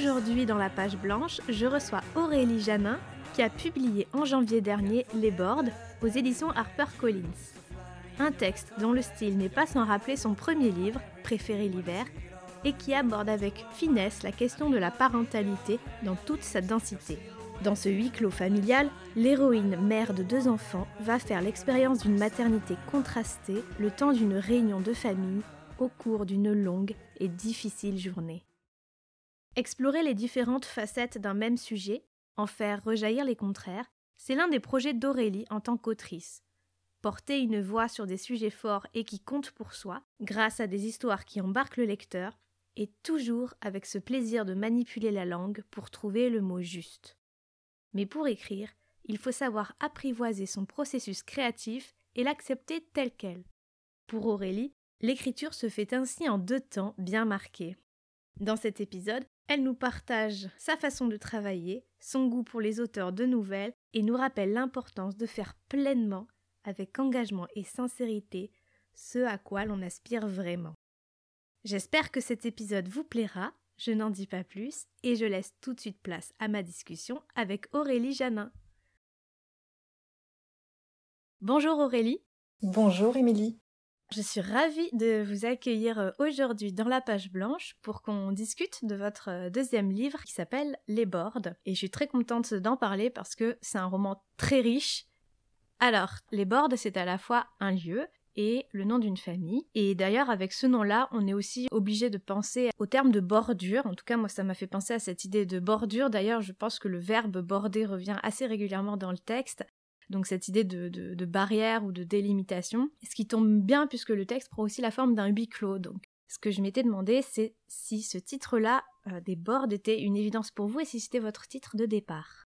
Aujourd'hui dans la page blanche, je reçois Aurélie Janin qui a publié en janvier dernier Les Boards aux éditions HarperCollins. Un texte dont le style n'est pas sans rappeler son premier livre, Préféré l'hiver, et qui aborde avec finesse la question de la parentalité dans toute sa densité. Dans ce huis clos familial, l'héroïne mère de deux enfants va faire l'expérience d'une maternité contrastée le temps d'une réunion de famille au cours d'une longue et difficile journée. Explorer les différentes facettes d'un même sujet, en faire rejaillir les contraires, c'est l'un des projets d'Aurélie en tant qu'autrice. Porter une voix sur des sujets forts et qui comptent pour soi, grâce à des histoires qui embarquent le lecteur, et toujours avec ce plaisir de manipuler la langue pour trouver le mot juste. Mais pour écrire, il faut savoir apprivoiser son processus créatif et l'accepter tel quel. Pour Aurélie, l'écriture se fait ainsi en deux temps bien marqués. Dans cet épisode, elle nous partage sa façon de travailler, son goût pour les auteurs de nouvelles et nous rappelle l'importance de faire pleinement, avec engagement et sincérité, ce à quoi l'on aspire vraiment. J'espère que cet épisode vous plaira, je n'en dis pas plus et je laisse tout de suite place à ma discussion avec Aurélie Janin. Bonjour Aurélie. Bonjour Émilie. Je suis ravie de vous accueillir euh, aujourd'hui dans la page blanche pour qu'on discute de votre euh, deuxième livre qui s'appelle Les Bordes. Et je suis très contente d'en parler parce que c'est un roman très riche. Alors, Les Bordes, c'est à la fois un lieu et le nom d'une famille. Et d'ailleurs, avec ce nom-là, on est aussi obligé de penser au terme de bordure. En tout cas, moi, ça m'a fait penser à cette idée de bordure. D'ailleurs, je pense que le verbe border revient assez régulièrement dans le texte donc cette idée de, barrière ou de délimitation, ce qui tombe bien puisque le texte prend aussi la forme d'un huis clos. Donc ce que je m'étais demandé, c'est si ce titre-là euh, des bords était une évidence pour vous et si c'était votre titre de départ.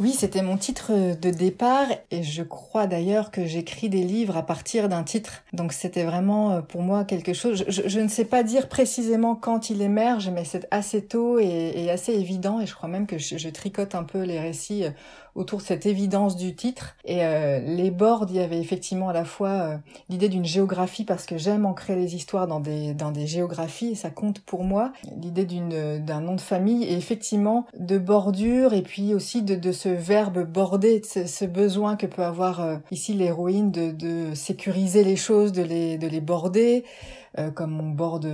Oui, c'était mon titre de départ et je crois d'ailleurs que j'écris des livres à partir d'un titre. Donc c'était vraiment euh, pour moi quelque chose. Je, ne sais pas dire précisément quand il émerge, mais c'est assez tôt et, assez évident et je crois même que je tricote un peu les récits euh, autour de cette évidence du titre. Et euh, les boards, il y avait effectivement à la fois euh, l'idée d'une géographie parce que j'aime ancrer les histoires dans des dans des géographies et ça compte pour moi. L'idée d'une d'un nom de famille et effectivement de bordure et puis aussi de, de ce verbe border, ce, ce besoin que peut avoir euh, ici l'héroïne de, de sécuriser les choses, de les de les border. Euh, comme on borde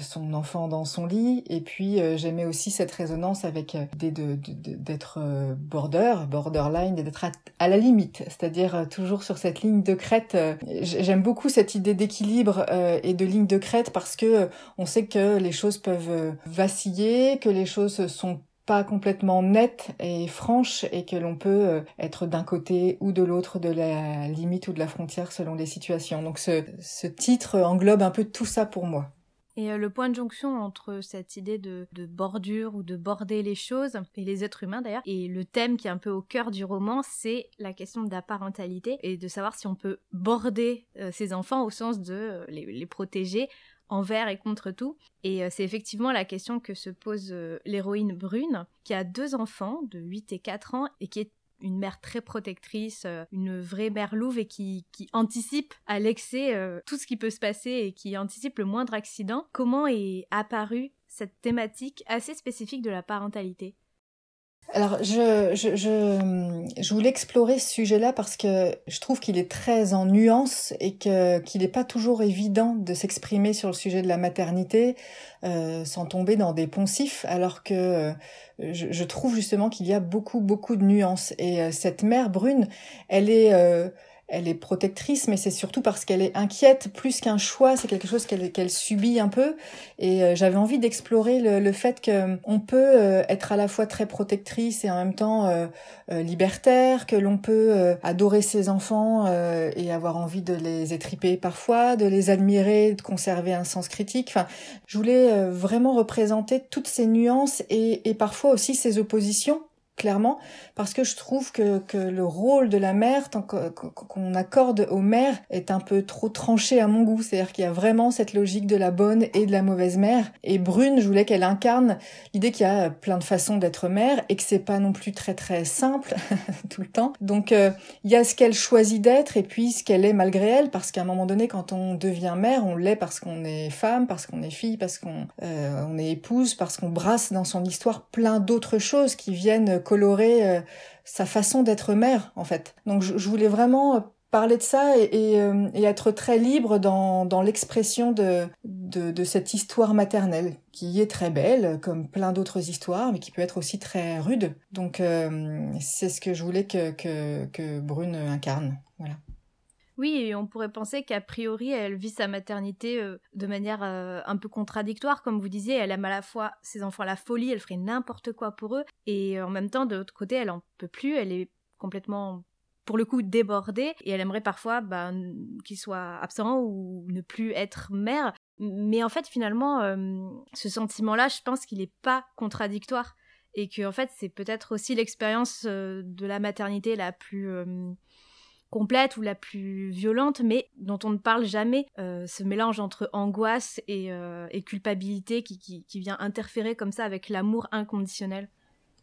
son enfant dans son lit. Et puis euh, j'aimais aussi cette résonance avec euh, d'être border, borderline, d'être à, la limite, c'est-à-dire toujours sur cette ligne de crête. J'aime beaucoup cette idée d'équilibre et de ligne de crête parce que on sait que les choses peuvent vaciller, que les choses sont pas complètement nette et franche et que l'on peut euh, être d'un côté ou de l'autre de la limite ou de la frontière selon les situations. Donc ce, titre englobe un peu tout ça pour moi. Et euh, le point de jonction entre cette idée de, bordure ou de border les choses, et les êtres humains d'ailleurs, et le thème qui est un peu au cœur du roman, c'est la question de la parentalité et de savoir si on peut border euh, ses enfants au sens de les, protéger envers et contre tout. Et euh, c'est effectivement la question que se pose euh, l'héroïne Brune, qui a deux enfants de 8 et 4 ans et qui est une mère très protectrice, euh, une vraie mère louve et qui, anticipe à l'excès tout ce qui peut se passer et qui anticipe le moindre accident. Comment est apparue cette thématique assez spécifique de la parentalité? Alors, je, je, je, je, voulais explorer ce sujet-là parce que je trouve qu'il est très en nuance et que qu'il n'est pas toujours évident de s'exprimer sur le sujet de la maternité euh, sans tomber dans des poncifs, alors que euh, je, je, trouve justement qu'il y a beaucoup, beaucoup de nuances. Et euh, cette mère brune, elle est euh, elle est protectrice, mais c'est surtout parce qu'elle est inquiète plus qu'un choix. C'est quelque chose qu'elle subit un peu. Et euh, j'avais envie d'explorer le, fait qu'on peut euh, être à la fois très protectrice et en même temps euh, libertaire, que l'on peut adorer ses enfants et avoir envie de les étriper parfois, de les admirer, de conserver un sens critique. Enfin, je voulais vraiment représenter toutes ces nuances et, et parfois aussi ces oppositions clairement, parce que je trouve que, que le rôle de la mère, tant qu'on accorde aux mères, est un peu trop tranché à mon goût. C'est-à-dire qu'il y a vraiment cette logique de la bonne et de la mauvaise mère. Et Brune, je voulais qu'elle incarne l'idée qu'il y a plein de façons d'être mère et que c'est pas non plus très très simple tout le temps. Donc euh, il y a ce qu'elle choisit d'être et puis ce qu'elle est malgré elle, parce qu'à un moment donné, quand on devient mère, on l'est parce qu'on est femme, parce qu'on est fille, parce qu'on euh, on est épouse, parce qu'on brasse dans son histoire plein d'autres choses qui viennent colorer euh, sa façon d'être mère, en fait. Donc je, voulais vraiment euh, parler de ça et, euh, et, être très libre dans, dans l'expression de, de, de, cette histoire maternelle, qui est très belle, comme plein d'autres histoires, mais qui peut être aussi très rude. Donc c'est ce que je voulais que, que, que Brune incarne. Voilà. Oui, on pourrait penser qu'a priori, elle vit sa maternité euh, de manière euh, un peu contradictoire, comme vous disiez. Elle aime à la fois ses enfants la folie, elle ferait n'importe quoi pour eux, et en même temps, de l'autre côté, elle en peut plus, elle est complètement pour le coup débordée et elle aimerait parfois bah, qu'il soit absent ou ne plus être mère. Mais en fait, finalement, euh, ce sentiment-là, je pense qu'il n'est pas contradictoire et que en fait, c'est peut-être aussi l'expérience de la maternité la plus complète ou la plus violente, mais dont on ne parle jamais, euh, ce mélange entre angoisse et, euh, culpabilité qui, vient interférer comme ça avec l'amour inconditionnel.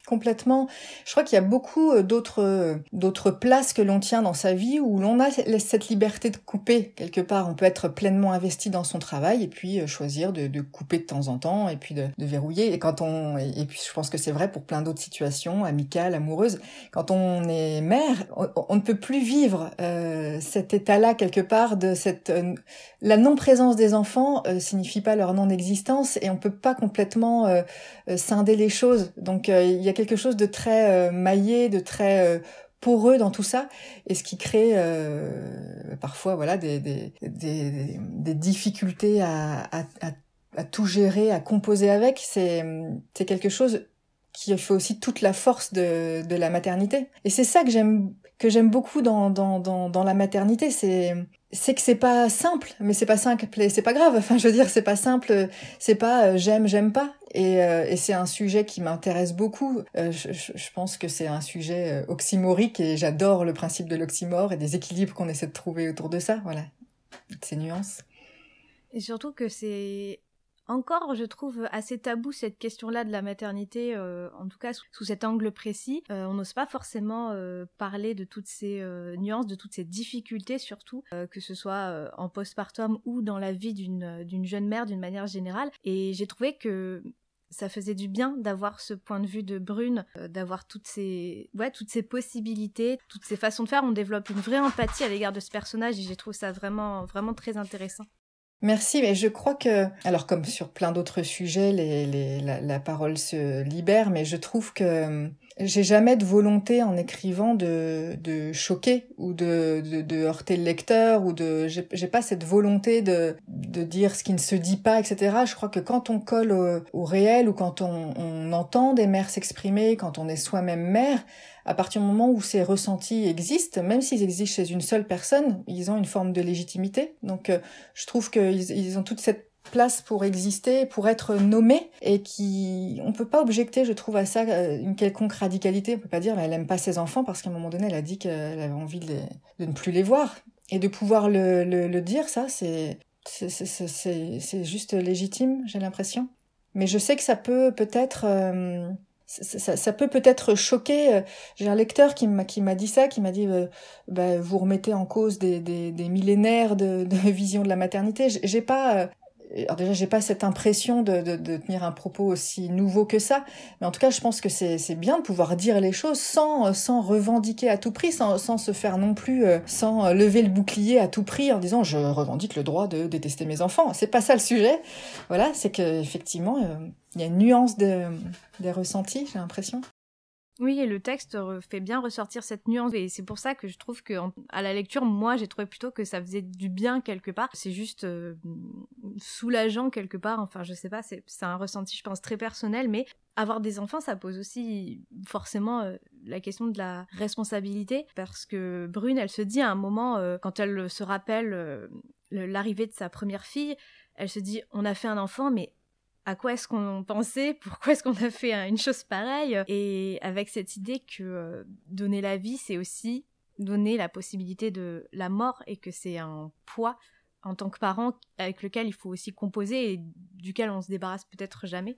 Complètement. Je crois qu'il y a beaucoup euh, d'autres euh, d'autres places que l'on tient dans sa vie où l'on a cette liberté de couper quelque part. On peut être pleinement investi dans son travail et puis euh, choisir de, de couper de temps en temps et puis de, de verrouiller. Et quand on et puis je pense que c'est vrai pour plein d'autres situations amicales, amoureuses. Quand on est mère, on, ne peut plus vivre euh, cet état-là quelque part de cette la non présence des enfants euh, signifie pas leur non existence et on peut pas complètement scinder les choses. Donc il y a a quelque chose de très euh, maillé, de très euh, poreux dans tout ça, et ce qui crée euh, parfois voilà des, des, des, des difficultés à, à, à, tout gérer, à composer avec. C'est quelque chose qui fait aussi toute la force de, de la maternité. Et c'est ça que j'aime que j'aime beaucoup dans, dans, dans, dans la maternité, c'est c'est que c'est pas simple, mais c'est pas simple c'est pas grave. Enfin, je veux dire, c'est pas simple, c'est pas j'aime, j'aime pas. Et, euh, et c'est un sujet qui m'intéresse beaucoup. Euh, je, pense que c'est un sujet euh, oxymorique et j'adore le principe de l'oxymore et des équilibres qu'on essaie de trouver autour de ça. Voilà, ces nuances. Et surtout que c'est encore, je trouve, assez tabou cette question-là de la maternité, en tout cas sous, cet angle précis. on n'ose pas forcément parler de toutes ces nuances, de toutes ces difficultés surtout, que ce soit en postpartum ou dans la vie d'une jeune mère d'une manière générale. Et j'ai trouvé que ça faisait du bien d'avoir ce point de vue de Brune, euh, d'avoir toutes ces, ouais, toutes ces possibilités, toutes ces façons de faire. On développe une vraie empathie à l'égard de ce personnage et j'ai trouvé ça vraiment, vraiment très intéressant. Merci, mais je crois que, alors comme sur plein d'autres sujets, les, les, la, la, parole se libère, mais je trouve que j'ai jamais de volonté en écrivant de, de choquer ou de, de, de heurter le lecteur ou de j'ai pas cette volonté de, de dire ce qui ne se dit pas etc je crois que quand on colle au, réel ou quand on, on entend des mères s'exprimer quand on est soi-même mère à partir du moment où ces ressentis existent même s'ils existent chez une seule personne ils ont une forme de légitimité. Donc euh, je trouve qu'ils ils ont toute cette place pour exister, pour être nommé, et qui, on peut pas objecter, je trouve, à ça euh, une quelconque radicalité. On peut pas dire, elle aime pas ses enfants parce qu'à un moment donné, elle a dit qu'elle avait envie de, ne plus les voir. Et de pouvoir le, le, le dire, ça, c'est, c'est juste légitime, j'ai l'impression. Mais je sais que ça peut peut-être, euh, ça, ça, peut peut-être choquer. Euh, j'ai un lecteur qui m'a qui m'a dit ça, qui m'a dit, bah, vous remettez en cause des, des, des millénaires de, de vision de la maternité. J'ai pas, alors déjà j'ai pas cette impression de, de, de, tenir un propos aussi nouveau que ça, mais en tout cas je pense que c'est bien de pouvoir dire les choses sans sans revendiquer à tout prix, sans, sans se faire non plus, euh, sans lever le bouclier à tout prix en disant je revendique le droit de détester mes enfants. C'est pas ça le sujet. Voilà, c'est que effectivement euh, il y a une nuance de, des ressentis, j'ai l'impression. Oui, et le texte fait bien ressortir cette nuance, et c'est pour ça que je trouve que à la lecture, moi, j'ai trouvé plutôt que ça faisait du bien quelque part. C'est juste euh, soulageant quelque part. Enfin, je sais pas, c'est un ressenti, je pense, très personnel, mais avoir des enfants, ça pose aussi forcément euh, la question de la responsabilité, parce que Brune, elle se dit à un moment, euh, quand elle se rappelle l'arrivée de sa première fille, elle se dit, on a fait un enfant, mais à quoi est-ce qu'on pensait, pourquoi est-ce qu'on a fait une chose pareille, et avec cette idée que euh, donner la vie, c'est aussi donner la possibilité de la mort et que c'est un poids en tant que parent avec lequel il faut aussi composer et duquel on se débarrasse peut-être jamais.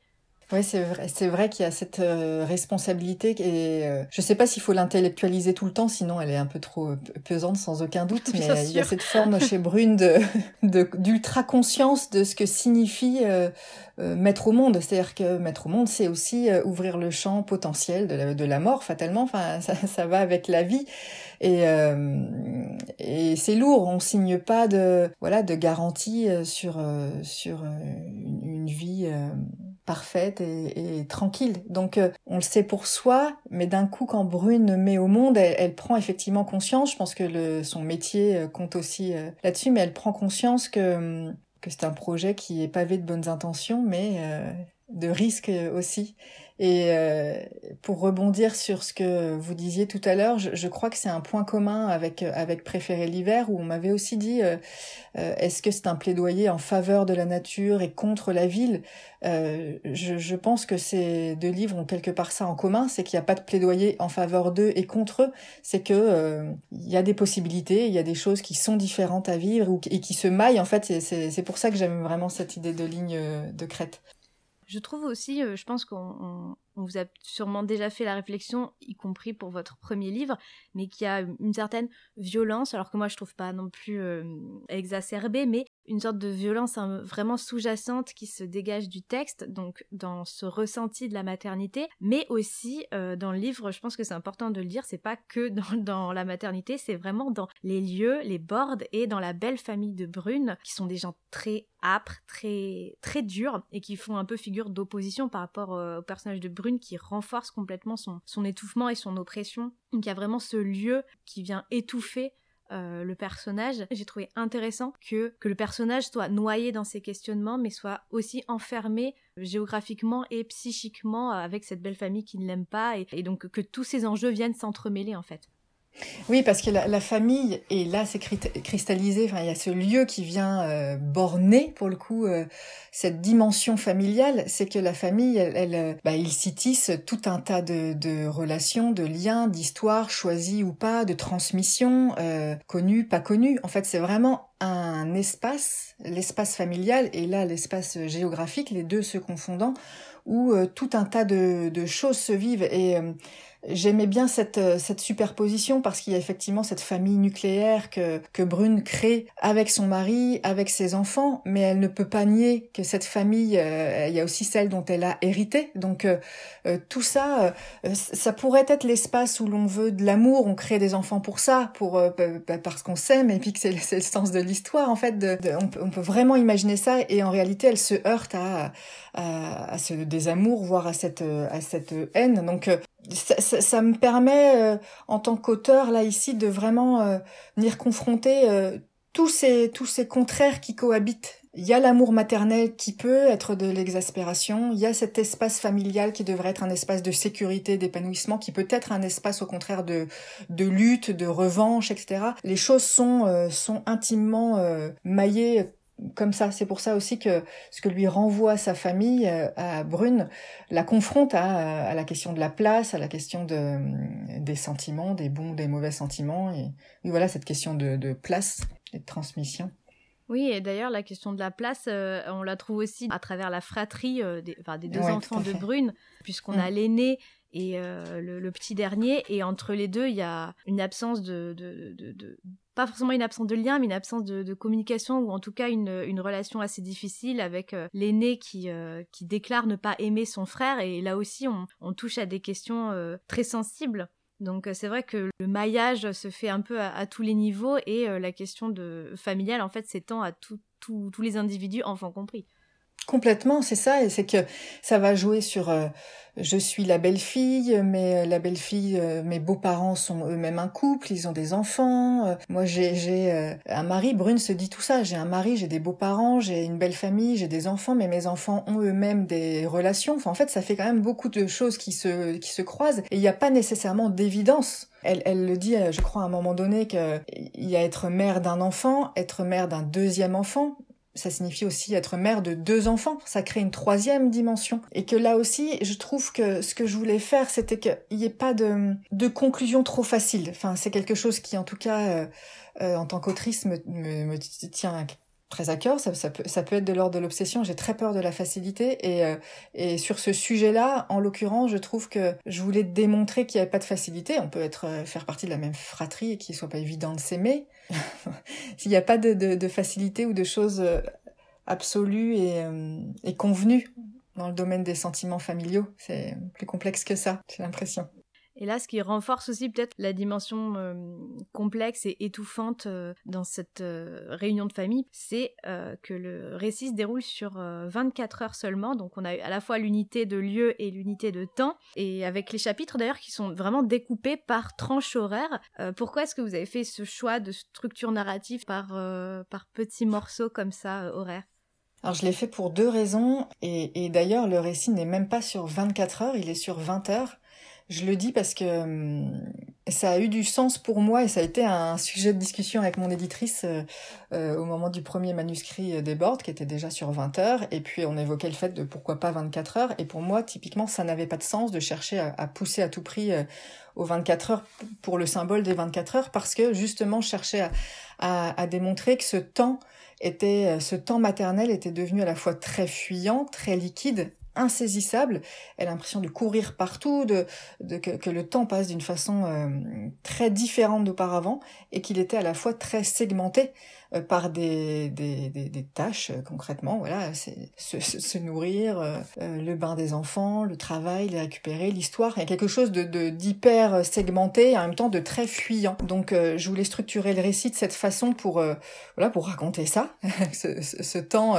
Oui, c'est vrai, c'est vrai qu'il y a cette euh, responsabilité et euh, je ne sais pas s'il faut l'intellectualiser tout le temps, sinon elle est un peu trop euh, pesante sans aucun doute. mais il y a cette forme chez Brune de, d'ultra conscience de ce que signifie mettre au monde. C'est-à-dire que mettre au monde, c'est aussi ouvrir le champ potentiel de la, de la mort, fatalement. Enfin, ça, ça, va avec la vie et et c'est lourd. On signe pas de voilà de garantie sur sur une, une vie parfaite et, tranquille. Donc euh, on le sait pour soi, mais d'un coup quand Brune met au monde, elle, prend effectivement conscience, je pense que le, son métier euh, compte aussi euh, là-dessus, mais elle prend conscience que, hum, que c'est un projet qui est pavé de bonnes intentions, mais de risques aussi. Et euh, pour rebondir sur ce que vous disiez tout à l'heure, je, je, crois que c'est un point commun avec avec Préférer l'hiver où on m'avait aussi dit euh, euh, est-ce que c'est un plaidoyer en faveur de la nature et contre la ville? Je, je, pense que ces deux livres ont quelque part ça en commun, c'est qu'il n'y a pas de plaidoyer en faveur d'eux et contre eux, c'est que il y a des possibilités, il y a des choses qui sont différentes à vivre et qui se maillent. En fait, c'est pour ça que j'aime vraiment cette idée de ligne de crête. Je trouve aussi, euh, je pense qu'on vous a sûrement déjà fait la réflexion, y compris pour votre premier livre, mais qu'il y a une certaine violence, alors que moi je trouve pas non plus euh, exacerbée, mais une sorte de violence hein, vraiment sous-jacente qui se dégage du texte, donc dans ce ressenti de la maternité, mais aussi euh, dans le livre, je pense que c'est important de le dire, c'est pas que dans, la maternité, c'est vraiment dans les lieux, les bords et dans la belle famille de Brune, qui sont des gens très âpres, très très durs et qui font un peu figure d'opposition par rapport euh, au personnage de Brune qui renforce complètement son, son étouffement et son oppression. Donc il y a vraiment ce lieu qui vient étouffer euh, le personnage. J'ai trouvé intéressant que, que le personnage soit noyé dans ses questionnements, mais soit aussi enfermé géographiquement et psychiquement avec cette belle famille qui ne l'aime pas, et, et donc que tous ces enjeux viennent s'entremêler en fait. Oui, parce que la, famille, et là c'est cristallisé, enfin, il y a ce lieu qui vient euh, borner, pour le coup, euh, cette dimension familiale, c'est que la famille, elle, euh, bah, il s'y tisse tout un tas de, de relations, de liens, d'histoires, choisies ou pas, de transmissions, connues, pas connues. En fait, c'est vraiment un espace, l'espace familial, et là l'espace géographique, les deux se confondant, où tout un tas de, de, choses se vivent. Et J'aimais bien cette, euh, cette superposition parce qu'il y a effectivement cette famille nucléaire que, que Brune crée avec son mari, avec ses enfants, mais elle ne peut pas nier que cette famille, euh, il y a aussi celle dont elle a hérité. Donc euh, tout ça, ça pourrait être l'espace où l'on veut de l'amour, on crée des enfants pour ça, pour parce qu'on s'aime et puis que c'est le sens de l'histoire. En fait, de, on, peut, on, peut, vraiment imaginer ça et en réalité, elle se heurte à, à, à ce désamour, voire à cette, à cette haine. Donc ça, ça, ça, me permet, euh, en tant qu'auteur, là, ici, de vraiment euh, venir confronter euh, tous, ces, tous ces contraires qui cohabitent. Il y a l'amour maternel qui peut être de l'exaspération, il y a cet espace familial qui devrait être un espace de sécurité, d'épanouissement, qui peut être un espace au contraire de, de lutte, de revanche, etc. Les choses sont, sont intimement maillées comme ça. C'est pour ça aussi que ce que lui renvoie sa famille euh, à Brune la confronte à, la question de la place, à la question de, des sentiments, des bons, des mauvais sentiments. Et, voilà cette question de, place et de transmission. Oui, et d'ailleurs, la question de la place, euh, on la trouve aussi à travers la fratrie euh, des, des, deux enfants de Brune, puisqu'on a mm. l'aîné et le, petit dernier, et entre les deux, il y a une absence de, de, de pas forcément une absence de lien, mais une absence de, communication ou en tout cas une, relation assez difficile avec euh, l'aîné qui, euh, qui déclare ne pas aimer son frère. Et là aussi, on, on touche à des questions euh, très sensibles. Donc c'est vrai que le maillage se fait un peu à, tous les niveaux et la question de familiale en fait s'étend à tous les individus, enfants compris. Complètement, c'est ça, et c'est que ça va jouer sur euh, je suis la belle-fille, mais euh, la belle-fille, euh, mes beaux-parents sont eux-mêmes un couple, ils ont des enfants. moi, j'ai j'ai un mari. Brune se dit tout ça. J'ai un mari, j'ai des beaux-parents, j'ai une belle famille, j'ai des enfants, mais mes enfants ont eux-mêmes des relations. Enfin, en fait, ça fait quand même beaucoup de choses qui se qui se croisent, et il n'y a pas nécessairement d'évidence. Elle, elle le dit, je crois, à un moment donné qu'il y a être mère d'un enfant, être mère d'un deuxième enfant, ça signifie aussi être mère de deux enfants. Ça crée une troisième dimension. Et que là aussi, je trouve que ce que je voulais faire, c'était qu'il n'y ait pas de, de conclusion trop facile. Enfin, c'est quelque chose qui, en tout cas, euh, euh, en tant qu'autrice, me, me, me, tient très à cœur. Ça, peut, peut être de l'ordre de l'obsession. J'ai très peur de la facilité. Et, euh, et sur ce sujet-là, en l'occurrence, je trouve que je voulais démontrer qu'il n'y avait pas de facilité. On peut être faire partie de la même fratrie et qu'il ne soit pas évident de s'aimer. S'il n'y a pas de, de, de, facilité ou de choses euh, absolues et, euh, et convenues dans le domaine des sentiments familiaux, c'est plus complexe que ça, j'ai l'impression. Et là, ce qui renforce aussi peut-être la dimension euh, complexe et étouffante euh, dans cette euh, réunion de famille, c'est que le récit se déroule sur 24 heures seulement. Donc on a à la fois l'unité de lieu et l'unité de temps. Et avec les chapitres d'ailleurs qui sont vraiment découpés par tranche horaire. pourquoi est-ce que vous avez fait ce choix de structure narrative par, petits morceaux comme ça horaires? Alors je l'ai fait pour deux raisons et, et d'ailleurs le récit n'est même pas sur 24 heures, il est sur 20 heures. Je le dis parce que hum, ça a eu du sens pour moi et ça a été un sujet de discussion avec mon éditrice euh, euh, au moment du premier manuscrit des boards qui était déjà sur 20 heures. Et puis on évoquait le fait de pourquoi pas 24 heures. Et pour moi typiquement ça n'avait pas de sens de chercher à, pousser à tout prix euh, aux 24 heures pour le symbole des 24 heures parce que justement à, à, à démontrer que ce temps était ce temps maternel était devenu à la fois très fuyant, très liquide insaisissable. Elle a l'impression de courir partout, de, que, le temps passe d'une façon euh, très différente d'auparavant et qu'il était à la fois très segmenté par des, des, des, tâches euh, concrètement. Voilà, c'est se, se, nourrir, euh, le bain des enfants, le travail, les récupérer, l'histoire. Il y a quelque chose de d'hyper segmenté et en même temps de très fuyant. Donc je voulais structurer le récit de cette façon pour voilà pour raconter ça, ce, ce, temps,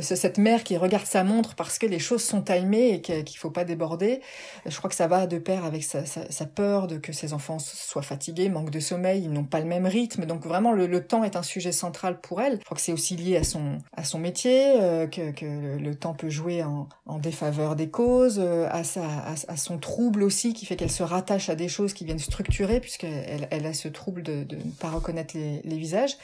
cette mère qui regarde sa montre parce que les choses sont timées et qu'il faut pas déborder. Je crois que ça va de pair avec sa, sa, peur de que ses enfants soient fatigués, manquent de sommeil, ils n'ont pas le même rythme. Donc vraiment le, le temps est un sujet central pour elle. Je crois que c'est aussi lié à son à son métier, euh, que, le, temps peut jouer en, en défaveur des causes, euh, à, sa, à, son trouble aussi qui fait qu'elle se rattache à des choses qui viennent structurer puisqu'elle elle a ce trouble de, de ne pas reconnaître les visages.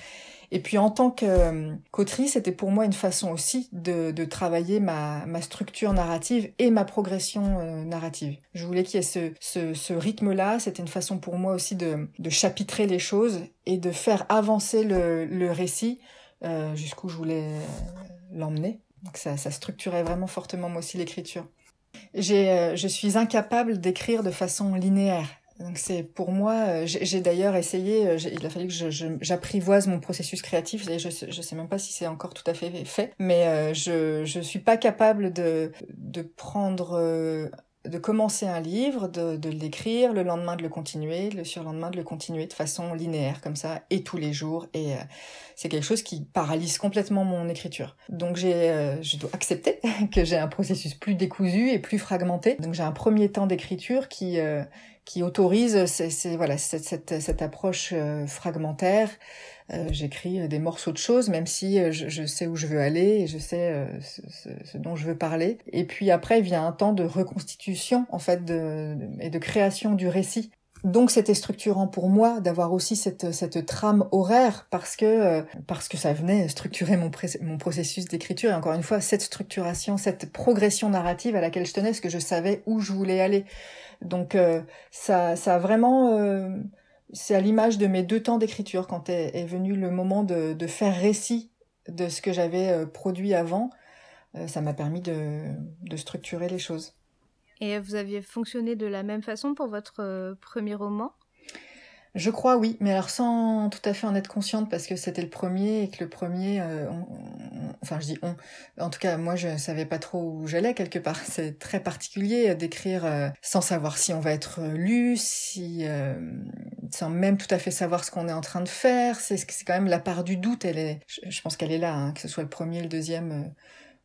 Et puis en tant qu'autrice, c'était pour moi une façon aussi de, de travailler ma, ma, structure narrative et ma progression euh, narrative. Je voulais qu'il y ait ce, ce, ce rythme-là. C'était une façon pour moi aussi de, de, chapitrer les choses et de faire avancer le, le récit euh, jusqu'où je voulais l'emmener. Donc ça, ça structurait vraiment fortement moi aussi l'écriture. J'ai, euh, je suis incapable d'écrire de façon linéaire. Donc c'est pour moi, euh, j'ai d'ailleurs essayé, euh, il a fallu que j'apprivoise mon processus créatif. Et je, je sais même pas si c'est encore tout à fait fait, mais euh, je je suis pas capable de de prendre de commencer un livre, de, de l'écrire, le lendemain de le continuer, le surlendemain de le continuer de façon linéaire comme ça, et tous les jours. Et c'est quelque chose qui paralyse complètement mon écriture. Donc j'ai, je dois accepter que j'ai un processus plus décousu et plus fragmenté. Donc j'ai un premier temps d'écriture qui qui autorise voilà cette, cette, cette approche fragmentaire euh, j'écris des morceaux de choses, même si euh, je, je, sais où je veux aller et je sais euh, ce, ce, dont je veux parler. Et puis après vient un temps de reconstitution en fait de, et de création du récit. Donc c'était structurant pour moi d'avoir aussi cette, cette trame horaire parce que parce que ça venait structurer mon, mon processus d'écriture et encore une fois cette structuration, cette progression narrative à laquelle je tenais, parce que je savais où je voulais aller. Donc ça ça a vraiment c'est à l'image de mes deux temps d'écriture, quand est, est, venu le moment de, de, faire récit de ce que j'avais euh, produit avant, euh, ça m'a permis de, de, structurer les choses. Et vous aviez fonctionné de la même façon pour votre euh, premier roman? Je crois oui, mais alors sans tout à fait en être consciente parce que c'était le premier et que le premier, euh, enfin je dis on, en tout cas moi je savais pas trop où j'allais quelque part. C'est très particulier d'écrire euh, sans savoir si on va être lu, si sans même tout à fait savoir ce qu'on est en train de faire. C'est quand même la part du doute. Elle est, je, pense qu'elle est là, hein, que ce soit le premier, le deuxième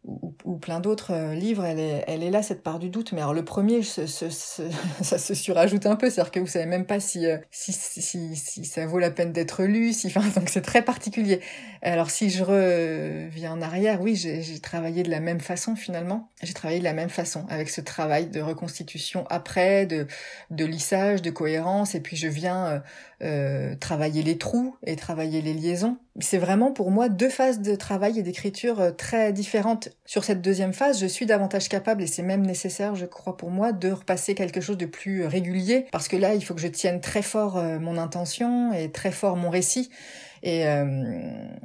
ou, ou, plein d'autres euh, livres, elle est, elle est là, cette part du doute. Mais alors le premier, ce, ce, ce, ça se surajoute un peu, c'est-à-dire que vous savez même pas si, euh, si, si, si, ça vaut la peine d'être lu, si, enfin, donc c'est très particulier. Alors si je reviens en arrière, oui, j'ai travaillé de la même façon finalement. J'ai travaillé de la même façon, avec ce travail de reconstitution après, de, de lissage, de cohérence, et puis je viens euh, travailler les trous et travailler les liaisons. C'est vraiment pour moi deux phases de travail et d'écriture euh, très différentes. Sur cette deuxième phase, je suis davantage capable, et c'est même nécessaire, je crois pour moi, de repasser quelque chose de plus régulier, parce que là, il faut que je tienne très fort euh, mon intention et très fort mon récit. Et, euh,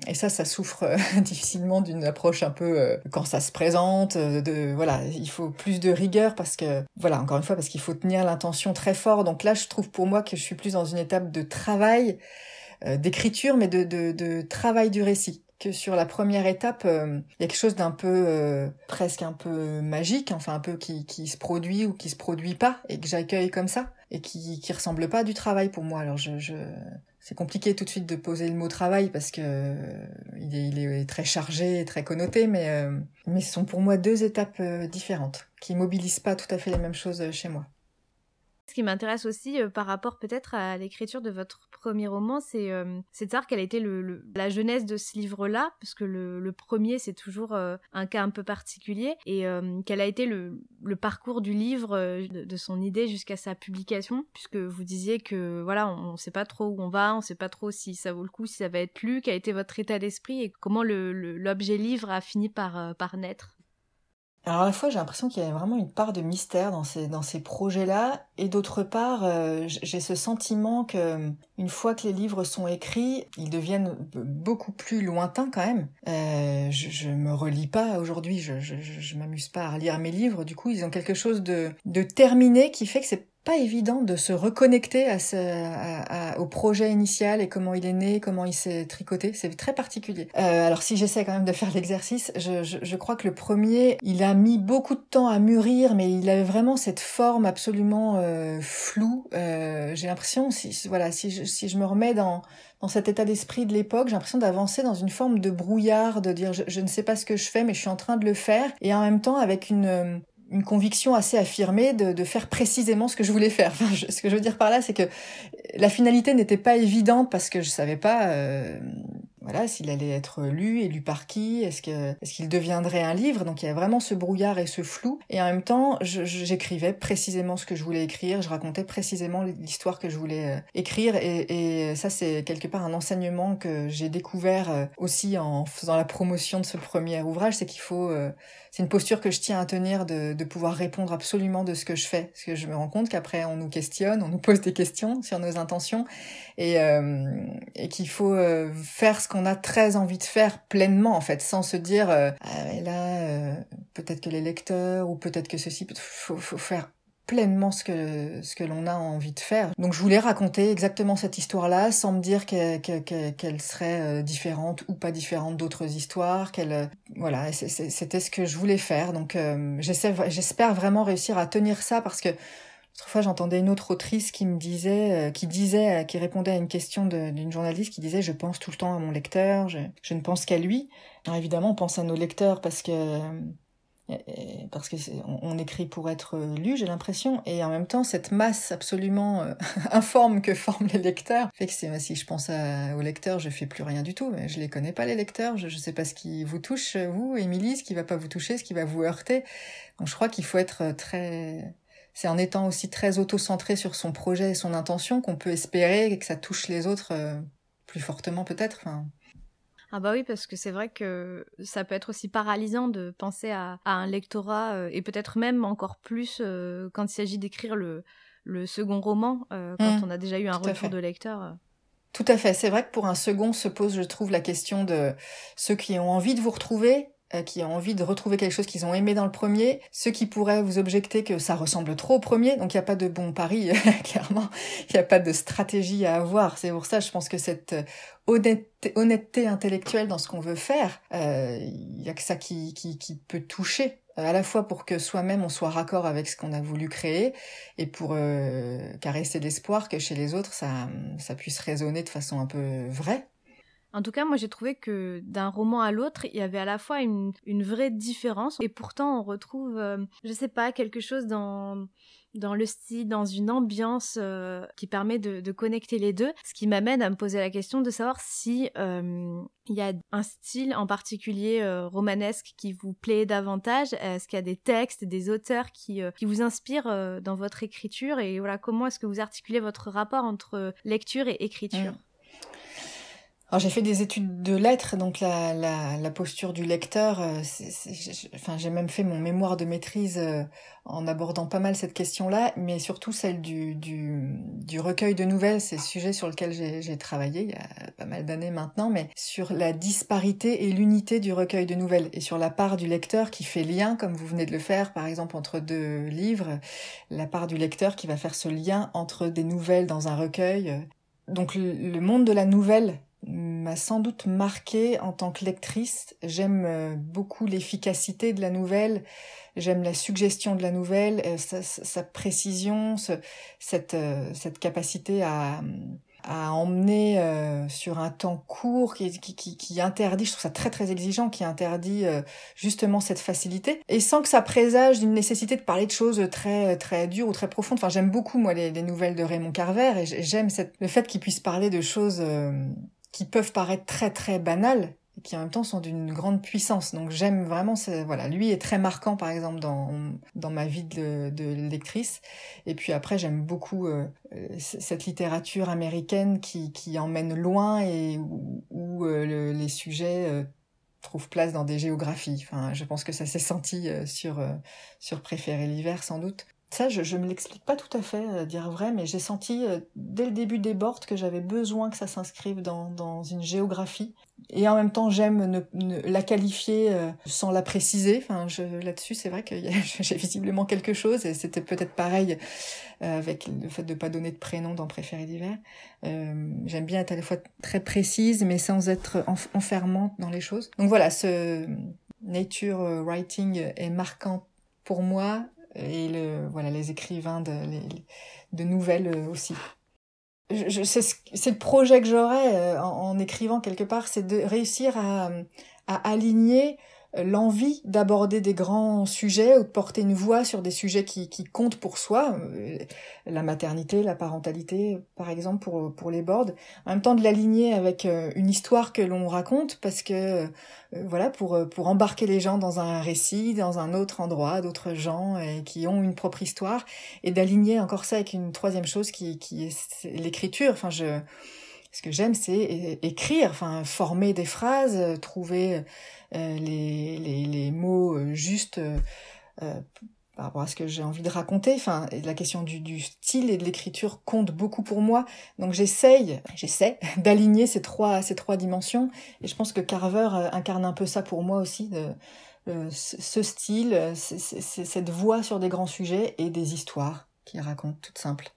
et ça, ça souffre difficilement d'une approche un peu euh, quand ça se présente. Euh, de voilà, il faut plus de rigueur parce que voilà, encore une fois, parce qu'il faut tenir l'intention très fort. Donc là, je trouve pour moi que je suis plus dans une étape de travail, d'écriture, mais de, de, de travail du récit que sur la première étape, il y a quelque chose d'un peu presque un peu magique, enfin un peu qui, qui se produit ou qui se produit pas et que j'accueille comme ça et qui qui ressemble pas à du travail pour moi. Alors je, je c'est compliqué tout de suite de poser le mot travail parce que euh, il, est, il, est, très chargé, très connoté, mais euh, mais ce sont pour moi deux étapes euh, différentes qui mobilisent pas tout à fait les mêmes choses chez moi. Ce qui m'intéresse aussi euh, par rapport peut-être à l'écriture de votre premier roman, c'est euh, de savoir quelle a été la jeunesse de ce livre-là, parce que le, premier c'est toujours euh, un cas un peu particulier, et euh, quel a été le, parcours du livre, de, de son idée jusqu'à sa publication, puisque vous disiez que voilà, on ne sait pas trop où on va, on ne sait pas trop si ça vaut le coup, si ça va être lu, quel a été votre état d'esprit et comment l'objet livre a fini par, par naître. Alors à la fois j'ai l'impression qu'il y a vraiment une part de mystère dans ces dans ces projets-là et d'autre part euh, j'ai ce sentiment que une fois que les livres sont écrits ils deviennent beaucoup plus lointains quand même. Euh, je, je me relis pas aujourd'hui, je je, je m'amuse pas à relire mes livres. Du coup ils ont quelque chose de de terminé qui fait que c'est pas évident de se reconnecter à ce, à, au projet initial et comment il est né, comment il s'est tricoté. C'est très particulier. Euh, alors si j'essaie quand même de faire l'exercice, je, je, je, crois que le premier, il a mis beaucoup de temps à mûrir, mais il avait vraiment cette forme absolument euh, floue. Euh, j'ai l'impression, si voilà, si je, si je me remets dans dans cet état d'esprit de l'époque, j'ai l'impression d'avancer dans une forme de brouillard, de dire je, je, ne sais pas ce que je fais, mais je suis en train de le faire, et en même temps avec une une conviction assez affirmée de, faire précisément ce que je voulais faire. Ce que je veux dire par là, c'est que la finalité n'était pas évidente parce que je savais pas euh, voilà, s'il allait être lu et lu par qui, est-ce que est-ce qu'il deviendrait un livre? Donc il y a vraiment ce brouillard et ce flou. Et en même temps, j'écrivais précisément ce que je voulais écrire, je racontais précisément l'histoire que je voulais euh, écrire. Et, ça, c'est quelque part un enseignement que j'ai découvert euh, aussi en faisant la promotion de ce premier ouvrage, c'est qu'il faut, euh, c'est une posture que je tiens à tenir de, pouvoir répondre absolument de ce que je fais, parce que je me rends compte qu'après on nous questionne, on nous pose des questions sur nos intentions, et, et qu'il faut faire ce qu'on a très envie de faire pleinement en fait, sans se dire euh, ah, là euh, peut-être que les lecteurs ou peut-être que ceci, faut, faire pleinement ce que ce que l'on a envie de faire. Donc je voulais raconter exactement cette histoire-là sans me dire qu'elle qu'elle serait euh, différente ou pas différente d'autres histoires. Qu'elle voilà, c'était ce que je voulais faire. Donc j'espère vraiment réussir à tenir ça parce que Autrefois, j'entendais une autre autrice qui me disait, euh, qui disait, euh, qui répondait à une question d'une journaliste qui disait, je pense tout le temps à mon lecteur, je, ne pense qu'à lui. Alors évidemment, on pense à nos lecteurs parce que euh, parce que on, écrit pour être lu, j'ai l'impression, et en même temps cette masse absolument informe que forment les lecteurs fait que si je pense aux lecteurs, je fais plus rien du tout. Je les connais pas les lecteurs, je, je sais pas ce qui vous touche vous, Émilie, ce qui va pas vous toucher, ce qui va vous heurter. Donc je crois qu'il faut être très c'est en étant aussi très auto-centré sur son projet et son intention qu'on peut espérer que ça touche les autres euh, plus fortement peut-être. Enfin... Ah bah oui, parce que c'est vrai que ça peut être aussi paralysant de penser à, à un lectorat euh, et peut-être même encore plus euh, quand il s'agit d'écrire le, le second roman, quand mmh, on a déjà eu un retour de lecteur. Tout à fait. C'est vrai que pour un second se pose, je trouve, la question de ceux qui ont envie de vous retrouver qui ont envie de retrouver quelque chose qu'ils ont aimé dans le premier, ceux qui pourraient vous objecter que ça ressemble trop au premier, donc il n'y a pas de bon pari, clairement, il n'y a pas de stratégie à avoir. C'est pour ça, je pense que cette euh, honnêteté, intellectuelle dans ce qu'on veut faire, euh, il y a que ça qui, peut toucher à la fois pour que soi-même on soit raccord avec ce qu'on a voulu créer et pour euh, caresser l'espoir que chez les autres ça, ça puisse résonner de façon un peu vraie. En tout cas, moi j'ai trouvé que d'un roman à l'autre, il y avait à la fois une, vraie différence et pourtant on retrouve, euh, je sais pas, quelque chose dans le style, dans une ambiance euh, qui permet de, connecter les deux, ce qui m'amène à me poser la question de savoir si euh, il y a un style en particulier euh, romanesque qui vous plaît davantage. Est-ce qu'il y a des textes, des auteurs qui, vous inspirent dans votre écriture? Et voilà comment est-ce que vous articulez votre rapport entre lecture et écriture? Mmh. Alors j'ai fait des études de lettres, donc la, la, la posture du lecteur, euh, enfin j'ai même fait mon mémoire de maîtrise euh, en abordant pas mal cette question-là, mais surtout celle du, du, du recueil de nouvelles, c'est le sujet sur lequel j'ai travaillé il y a pas mal d'années maintenant, mais sur la disparité et l'unité du recueil de nouvelles, et sur la part du lecteur qui fait lien, comme vous venez de le faire par exemple entre deux livres, la part du lecteur qui va faire ce lien entre des nouvelles dans un recueil. Donc le monde de la nouvelle m'a sans doute marqué en tant que lectrice. J'aime euh, beaucoup l'efficacité de la nouvelle, j'aime la suggestion de la nouvelle, euh, sa, précision, cette, euh, cette capacité à, à emmener sur un temps court qui, qui, qui, interdit, je trouve ça très très exigeant, qui interdit justement cette facilité, et sans que ça présage d'une nécessité de parler de choses très très dures ou très profondes. Enfin, j'aime beaucoup moi les, les, nouvelles de Raymond Carver, et j'aime le fait qu'il puisse parler de choses qui peuvent paraître très très banales et qui en même temps sont d'une grande puissance. Donc j'aime vraiment, voilà, lui est très marquant par exemple dans, dans ma vie de, de lectrice. Et puis après j'aime beaucoup euh, cette littérature américaine qui, qui emmène loin et où, euh, les sujets euh, trouvent place dans des géographies. Enfin, je pense que ça s'est senti sur, sur Préférer l'hiver sans doute. Ça, je, ne me l'explique pas tout à fait, à dire vrai, mais j'ai senti euh, dès le début des boards que j'avais besoin que ça s'inscrive dans, dans, une géographie. Et en même temps, j'aime ne, la qualifier euh, sans la préciser. Enfin, là-dessus, c'est vrai que j'ai visiblement quelque chose, et c'était peut-être pareil euh, avec le fait de pas donner de prénom dans Préféré d'hiver. j'aime bien être à la fois très précise, mais sans être enfermante dans les choses. Donc voilà, ce nature writing est marquant pour moi et le, voilà, les écrivains de, de nouvelles euh, aussi. Je, c'est le projet que j'aurais euh, en, en, écrivant quelque part, c'est de réussir à, à aligner l'envie d'aborder des grands sujets ou de porter une voix sur des sujets qui, qui comptent pour soi, euh, la maternité, la parentalité, par exemple, pour, pour les boards, en même temps de l'aligner avec euh, une histoire que l'on raconte, parce que, euh, voilà, pour, pour embarquer les gens dans un récit, dans un autre endroit, d'autres gens et qui ont une propre histoire, et d'aligner encore ça avec une troisième chose qui, qui est l'écriture. Enfin, je ce que j'aime, c'est écrire, enfin former des phrases, trouver euh, les, les, mots euh, justes euh, par rapport à ce que j'ai envie de raconter. Enfin, la question du, du style et de l'écriture compte beaucoup pour moi. Donc j'essaye, j'essaie d'aligner ces trois, ces trois dimensions. Et je pense que Carver incarne un peu ça pour moi aussi. Ce style, cette voix sur des grands sujets et des histoires qu'il raconte toutes simples.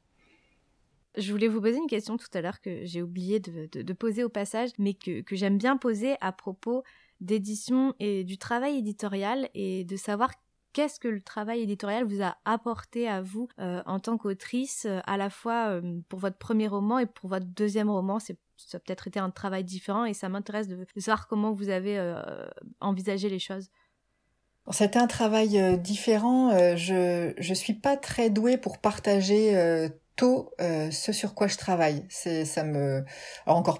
Je voulais vous poser une question tout à l'heure que j'ai oublié de, de, de, poser au passage, mais que, j'aime bien poser à propos d'édition et du travail éditorial et de savoir qu'est-ce que le travail éditorial vous a apporté à vous euh, en tant qu'autrice, euh, à la fois euh, pour votre premier roman et pour votre deuxième roman. Ça a peut-être été un travail différent et ça m'intéresse de, savoir comment vous avez envisagé les choses. C'était un travail différent. je je suis pas très douée pour partager tôt ce sur quoi je travaille. C'est ça me encore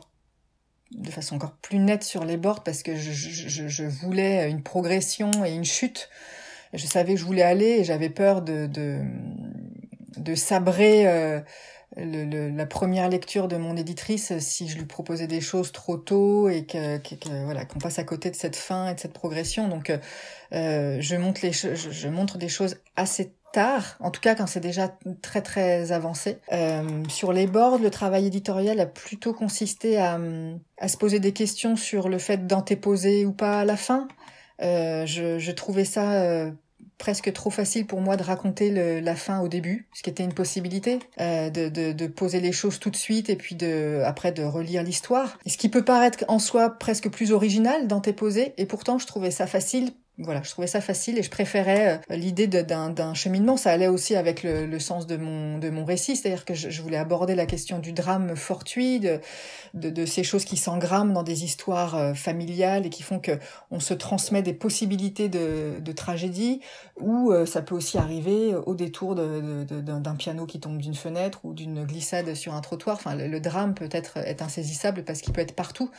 de façon encore plus nette sur les bords parce que je, je, je, voulais une progression et une chute. Je savais que je voulais aller et j'avais peur de, de, de sabrer euh, le, la première lecture de mon éditrice si je lui proposais des choses trop tôt et que, que, voilà qu'on passe à côté de cette fin et de cette progression. Donc euh, je montre les je, je montre des choses assez tard, en tout cas quand c'est déjà très très avancé. Euh, sur les boards, le travail éditorial a plutôt consisté à, à se poser des questions sur le fait d'antéposer ou pas la fin. Euh, je, je, trouvais ça euh, presque trop facile pour moi de raconter le, la fin au début, ce qui était une possibilité, euh, de, de, de, poser les choses tout de suite et puis de après de relire l'histoire. Ce qui peut paraître en soi presque plus original d'antéposer, et pourtant je trouvais ça facile voilà, je trouvais ça facile et je préférais euh, l'idée d'un cheminement. Ça allait aussi avec le, sens de mon, de mon récit, c'est-à-dire que je, voulais aborder la question du drame fortuit, de, de, ces choses qui s'engramment dans des histoires euh, familiales et qui font que on se transmet des possibilités de, de tragédie, ou euh, ça peut aussi arriver au détour d'un piano qui tombe d'une fenêtre ou d'une glissade sur un trottoir. Enfin, le, le drame peut être, être insaisissable parce qu'il peut être partout.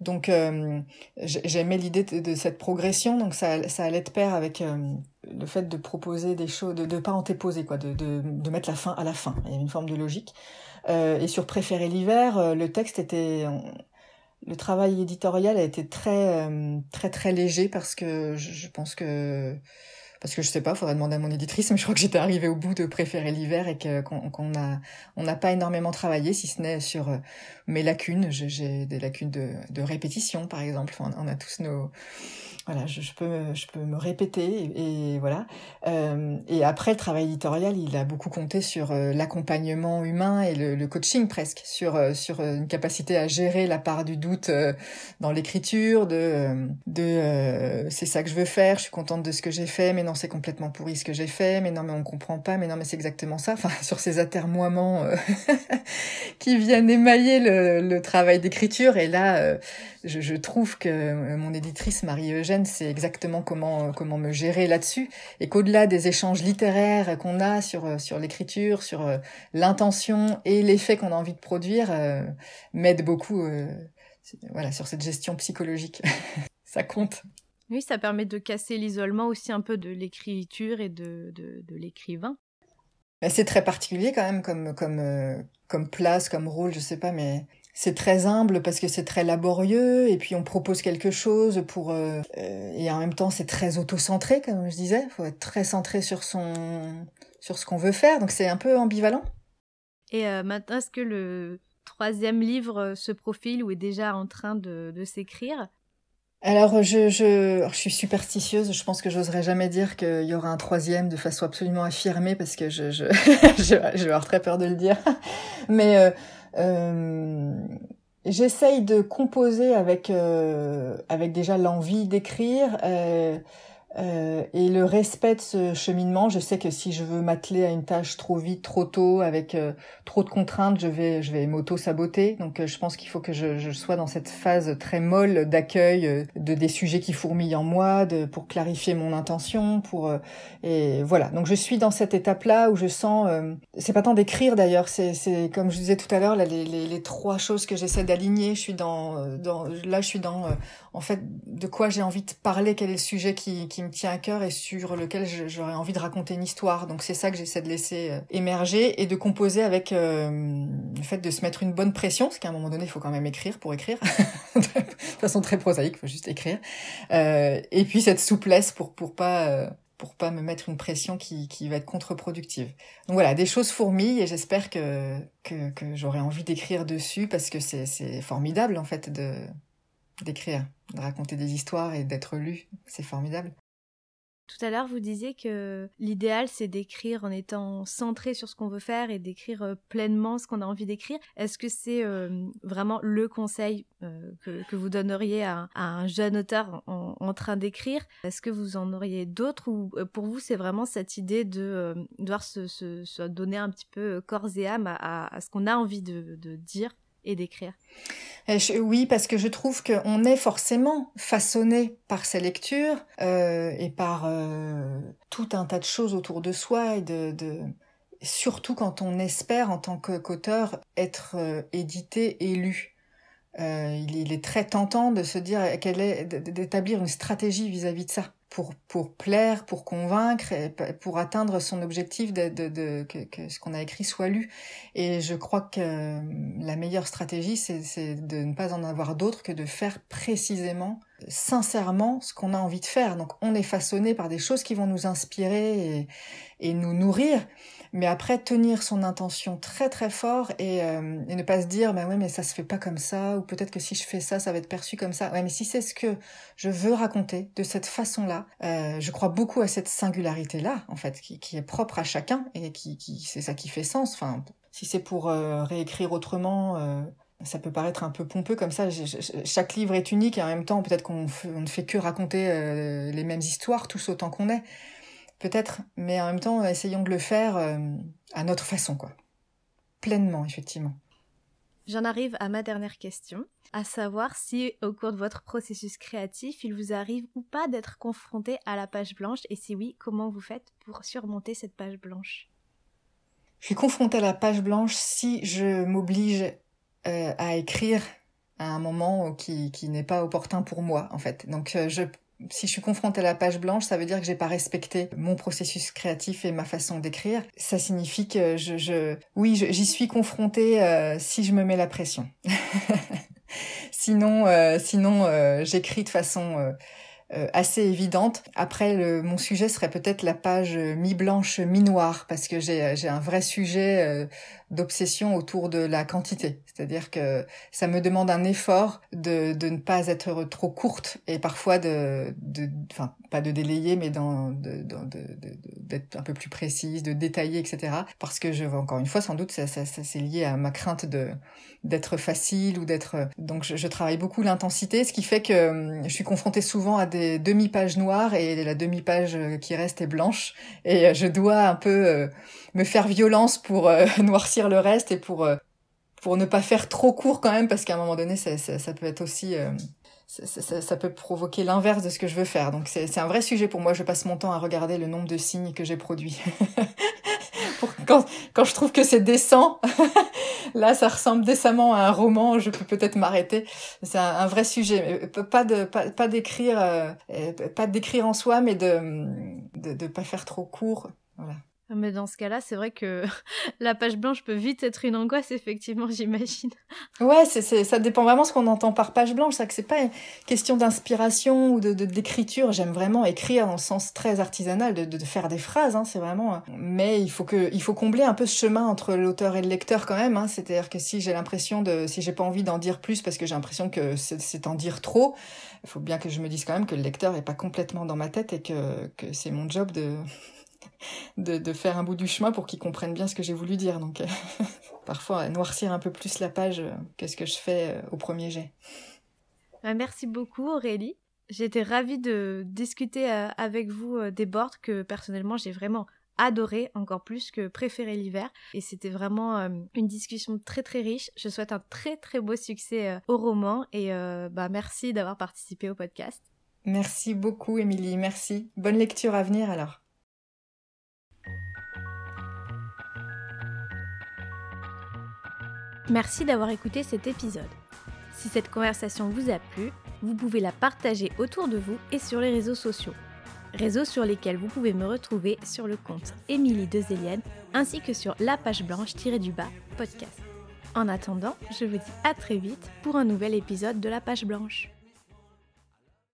Donc euh, j'aimais l'idée de, cette progression, donc ça, ça allait de pair avec euh, le fait de proposer des choses, de ne pas antéposer, quoi, de, de, de, mettre la fin à la fin. Il y avait une forme de logique. Euh, et sur Préférer l'hiver, euh, le texte était... le travail éditorial a été très très très léger parce que je, je pense que parce que je sais pas, faudrait demander à mon éditrice, mais je crois que j'étais arrivée au bout de préférer l'hiver et qu'on n'a pas énormément travaillé, si ce n'est sur euh, mes lacunes. J'ai des lacunes de, répétition, par exemple. On a tous nos voilà, je, peux, je peux me répéter et, voilà. Euh, et après, le travail éditorial, il a beaucoup compté sur euh, l'accompagnement humain et le, coaching presque, sur euh, sur une capacité à gérer la part du doute dans l'écriture, de de c'est ça que je veux faire, je suis contente de ce que j'ai fait, mais non c'est complètement pourri ce que j'ai fait, mais non mais on comprend pas, mais non mais c'est exactement ça. Enfin, sur ces atermoiements qui viennent émailler le, le travail d'écriture. Et là, je, je trouve que mon éditrice Marie-Eugène c'est exactement comment comment me gérer là-dessus et qu'au-delà des échanges littéraires qu'on a sur euh, sur l'écriture, sur euh, l'intention et l'effet qu'on a envie de produire, euh, m'aide beaucoup voilà sur cette gestion psychologique. ça compte. Oui, ça permet de casser l'isolement aussi un peu de l'écriture et de, de, de l'écrivain. C'est très particulier quand même comme comme comme place, comme rôle, je sais pas, mais c'est très humble parce que c'est très laborieux et puis on propose quelque chose pour euh, euh, et en même temps c'est très auto-centré comme je disais, faut être très centré sur son sur ce qu'on veut faire donc c'est un peu ambivalent. Et euh, maintenant est-ce que le troisième livre se profile ou est déjà en train de, de s'écrire? Alors, je, je, je suis superstitieuse. Je pense que j'oserais jamais dire qu'il y aura un troisième de façon absolument affirmée parce que je, je, je, vais avoir très peur de le dire. Mais euh, euh, j'essaye de composer avec euh, avec déjà l'envie d'écrire. Euh, et le respect de ce cheminement, je sais que si je veux m'atteler à une tâche trop vite, trop tôt, avec euh, trop de contraintes, je vais, je vais m'auto-saboter. Donc euh, je pense qu'il faut que je, je, sois dans cette phase très molle d'accueil de des sujets qui fourmillent en moi, de, pour clarifier mon intention, pour et voilà. Donc je suis dans cette étape-là où je sens, c'est pas tant d'écrire d'ailleurs, c'est, c'est comme je disais tout à l'heure, les, les, les, trois choses que j'essaie d'aligner. Je suis dans, dans, là je suis dans, en fait, de quoi j'ai envie de parler, quel est le sujet qui, qui me tient à cœur et sur lequel j'aurais envie de raconter une histoire. Donc c'est ça que j'essaie de laisser euh, émerger et de composer avec euh, le fait de se mettre une bonne pression, parce qu'à un moment donné, il faut quand même écrire pour écrire, de façon très prosaïque, il faut juste écrire. Euh, et puis cette souplesse pour pour pas euh, pour pas me mettre une pression qui, qui va être contre-productive. Donc voilà, des choses fourmillent et j'espère que, que, que j'aurai envie d'écrire dessus parce que c'est formidable en fait de d'écrire, de raconter des histoires et d'être lu. C'est formidable. Tout à l'heure, vous disiez que l'idéal, c'est d'écrire en étant centré sur ce qu'on veut faire et d'écrire euh, pleinement ce qu'on a envie d'écrire. Est-ce que c'est euh, vraiment le conseil euh, que, que, vous donneriez à, à, un jeune auteur en, train d'écrire? Est-ce que vous en auriez d'autres ou pour vous, c'est vraiment cette idée de devoir se, se, donner un petit peu corps et âme à, à ce qu'on a envie de, de dire? Et d'écrire oui, parce que je trouve qu'on est forcément façonné par ces lectures euh, et par euh, tout un tas de choses autour de soi et de, surtout quand on espère en tant qu'auteur être euh, édité et lu. Euh, il, il, est très tentant de se dire quelle est d'établir une stratégie vis-à-vis -vis de ça pour, pour plaire, pour convaincre, et pour atteindre son objectif de, de, de que, que, ce qu'on a écrit soit lu. Et je crois que la meilleure stratégie, c'est de ne pas en avoir d'autre que de faire précisément, sincèrement, ce qu'on a envie de faire. Donc on est façonné par des choses qui vont nous inspirer et, et nous nourrir mais après tenir son intention très très fort et, euh, et ne pas se dire bah ouais mais ça se fait pas comme ça ou peut-être que si je fais ça ça va être perçu comme ça ouais mais si c'est ce que je veux raconter de cette façon là euh, je crois beaucoup à cette singularité là en fait qui, qui est propre à chacun et qui, qui c'est ça qui fait sens enfin si c'est pour euh, réécrire autrement euh, Ça peut paraître un peu pompeux comme ça. chaque livre est unique et en même temps, peut-être qu'on ne fait que raconter euh, les mêmes histoires tous autant qu'on est. Peut-être, mais en même temps, essayons de le faire euh, à notre façon, quoi. Pleinement, effectivement. J'en arrive à ma dernière question, à savoir si au cours de votre processus créatif, il vous arrive ou pas d'être confronté à la page blanche et si oui, comment vous faites pour surmonter cette page blanche? Je suis confrontée à la page blanche si je m'oblige euh, à écrire à un moment qui, qui n'est pas opportun pour moi en fait. Donc euh, je si je suis confrontée à la page blanche, ça veut dire que j'ai pas respecté mon processus créatif et ma façon d'écrire. Ça signifie que je, je oui, j'y suis confrontée euh, si je me mets la pression. sinon, euh, sinon, euh, j'écris de façon assez évidente. Après, mon sujet serait peut-être la page mi-blanche, mi-noire, parce que j'ai un vrai sujet d'obsession autour de la quantité. C'est-à-dire que ça me demande un effort de, de ne pas être trop courte et parfois de, de enfin, pas de délayer, mais d'être de, un peu plus précise, de détailler, etc. Parce que je, encore une fois, sans doute, ça, ça, ça c'est lié à ma crainte de d'être facile ou d'être. Donc, je, je, travaille beaucoup l'intensité, ce qui fait que hum, je suis confrontée souvent à des demi-pages noires et la demi-page qui reste est blanche. Et je dois un peu euh, me faire violence pour euh, le reste et pour euh, pour ne pas faire trop court quand même parce qu'à un moment donné ça, peut être aussi euh, ça, peut provoquer l'inverse de ce que je veux faire. Donc c'est un vrai sujet pour moi. Je passe mon temps à regarder le nombre de signes que j'ai produits. pour quand, quand je trouve que c'est décent, là ça ressemble décemment à un roman, je peux peut-être m'arrêter. C'est un, vrai sujet. Pas de pas, pas d'écrire pas d'écrire en soi, mais de, de de pas faire trop court. Voilà. Mais dans ce cas-là, c'est vrai que la page blanche peut vite être une angoisse, effectivement, j'imagine. Ouais, c'est, ça dépend vraiment ce qu'on entend par page blanche. C'est que c'est pas une question d'inspiration ou de, d'écriture. J'aime vraiment écrire dans le sens très artisanal, de, de, faire des phrases. Hein, c'est vraiment. Mais il faut que, il faut combler un peu ce chemin entre l'auteur et le lecteur quand même. Hein. C'est-à-dire que si j'ai l'impression de, si j'ai pas envie d'en dire plus parce que j'ai l'impression que c'est en dire trop, il faut bien que je me dise quand même que le lecteur est pas complètement dans ma tête et que, que c'est mon job de de, faire un bout du chemin pour qu'ils comprennent bien ce que j'ai voulu dire. Donc euh, parfois noircir un peu plus la page euh, que ce que je fais euh, au premier jet. Merci beaucoup Aurélie. J'étais ravie de discuter avec vous des boards que personnellement j'ai vraiment adoré, encore plus que préféré l'hiver. Et c'était vraiment une discussion très très riche. Je souhaite un très très beau succès au roman et bah, merci d'avoir participé au podcast. Merci beaucoup Émilie, merci. Bonne lecture à venir alors. Merci d'avoir écouté cet épisode. Si cette conversation vous a plu, vous pouvez la partager autour de vous et sur les réseaux sociaux. Réseaux sur lesquels vous pouvez me retrouver sur le compte Émilie Dezélienne ainsi que sur la page blanche-du-bas podcast. En attendant, je vous dis à très vite pour un nouvel épisode de la page blanche.